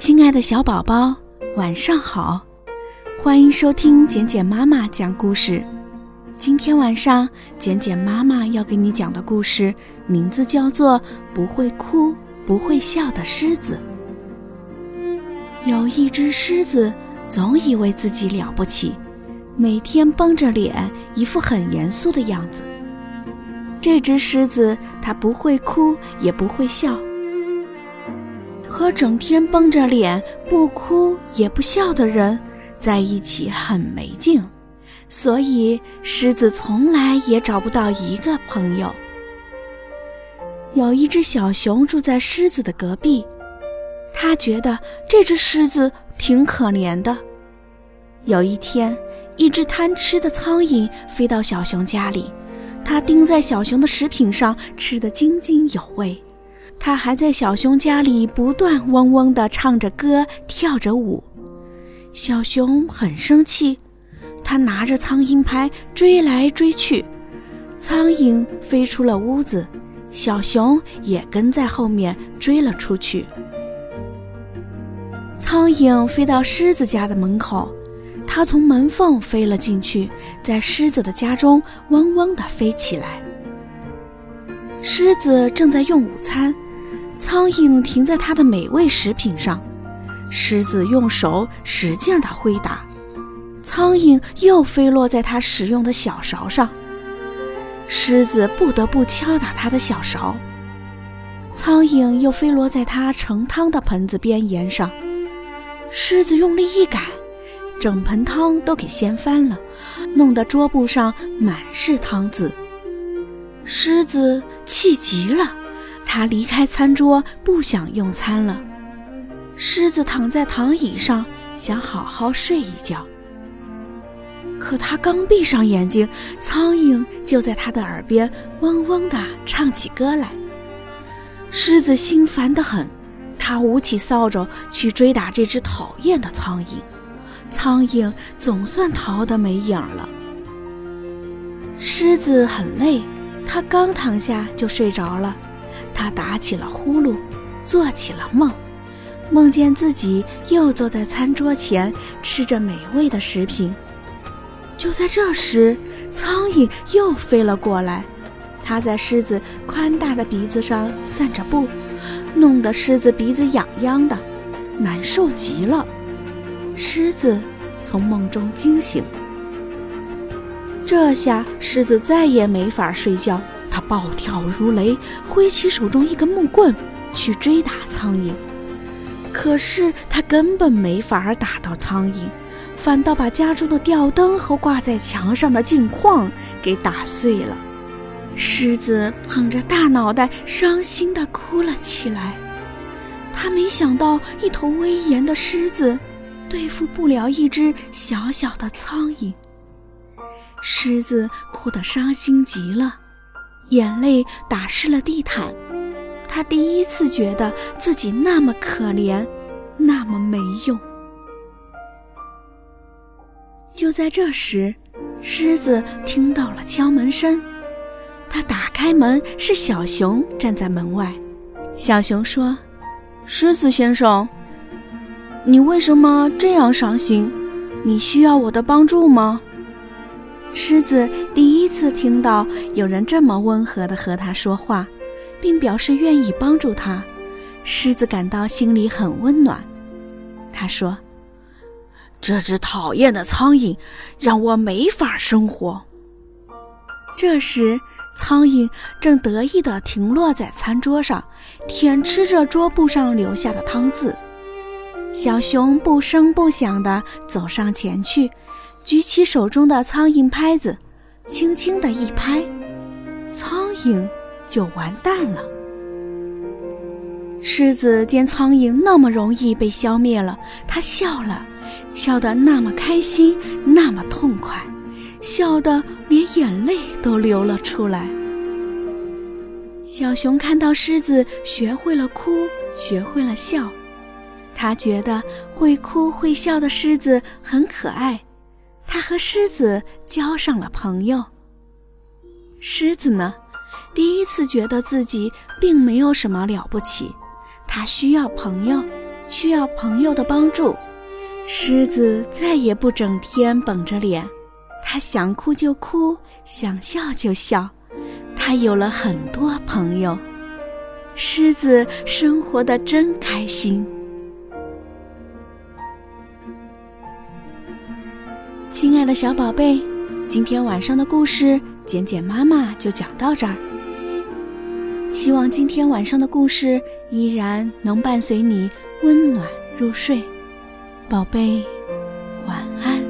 亲爱的小宝宝，晚上好！欢迎收听简简妈妈讲故事。今天晚上，简简妈妈要给你讲的故事名字叫做《不会哭不会笑的狮子》。有一只狮子，总以为自己了不起，每天绷着脸，一副很严肃的样子。这只狮子，它不会哭，也不会笑。和整天绷着脸不哭也不笑的人在一起很没劲，所以狮子从来也找不到一个朋友。有一只小熊住在狮子的隔壁，它觉得这只狮子挺可怜的。有一天，一只贪吃的苍蝇飞到小熊家里，它盯在小熊的食品上，吃得津津有味。他还在小熊家里不断嗡嗡地唱着歌，跳着舞。小熊很生气，他拿着苍蝇拍追来追去，苍蝇飞出了屋子，小熊也跟在后面追了出去。苍蝇飞到狮子家的门口，它从门缝飞了进去，在狮子的家中嗡嗡地飞起来。狮子正在用午餐。苍蝇停在它的美味食品上，狮子用手使劲地挥打，苍蝇又飞落在它使用的小勺上。狮子不得不敲打它的小勺，苍蝇又飞落在它盛汤的盆子边沿上。狮子用力一赶，整盆汤都给掀翻了，弄得桌布上满是汤渍。狮子气极了。他离开餐桌，不想用餐了。狮子躺在躺椅上，想好好睡一觉。可他刚闭上眼睛，苍蝇就在他的耳边嗡嗡地唱起歌来。狮子心烦得很，他舞起扫帚去追打这只讨厌的苍蝇。苍蝇总算逃得没影了。狮子很累，他刚躺下就睡着了。他打起了呼噜，做起了梦，梦见自己又坐在餐桌前吃着美味的食品。就在这时，苍蝇又飞了过来，它在狮子宽大的鼻子上散着步，弄得狮子鼻子痒痒的，难受极了。狮子从梦中惊醒，这下狮子再也没法睡觉。他暴跳如雷，挥起手中一根木棍去追打苍蝇，可是他根本没法打到苍蝇，反倒把家中的吊灯和挂在墙上的镜框给打碎了。狮子捧着大脑袋，伤心地哭了起来。他没想到，一头威严的狮子对付不了一只小小的苍蝇。狮子哭得伤心极了。眼泪打湿了地毯，他第一次觉得自己那么可怜，那么没用。就在这时，狮子听到了敲门声，他打开门，是小熊站在门外。小熊说：“狮子先生，你为什么这样伤心？你需要我的帮助吗？”狮子第一次听到有人这么温和地和他说话，并表示愿意帮助他，狮子感到心里很温暖。他说：“这只讨厌的苍蝇让我没法生活。”这时，苍蝇正得意地停落在餐桌上，舔吃着桌布上留下的汤渍。小熊不声不响地走上前去。举起手中的苍蝇拍子，轻轻的一拍，苍蝇就完蛋了。狮子见苍蝇那么容易被消灭了，它笑了，笑得那么开心，那么痛快，笑得连眼泪都流了出来。小熊看到狮子学会了哭，学会了笑，它觉得会哭会笑的狮子很可爱。他和狮子交上了朋友。狮子呢，第一次觉得自己并没有什么了不起，他需要朋友，需要朋友的帮助。狮子再也不整天绷着脸，它想哭就哭，想笑就笑。它有了很多朋友，狮子生活的真开心。亲爱的小宝贝今天晚上的故事简简妈妈就讲到这儿。希望今天晚上的故事依然能伴随你温暖入睡。宝贝晚安。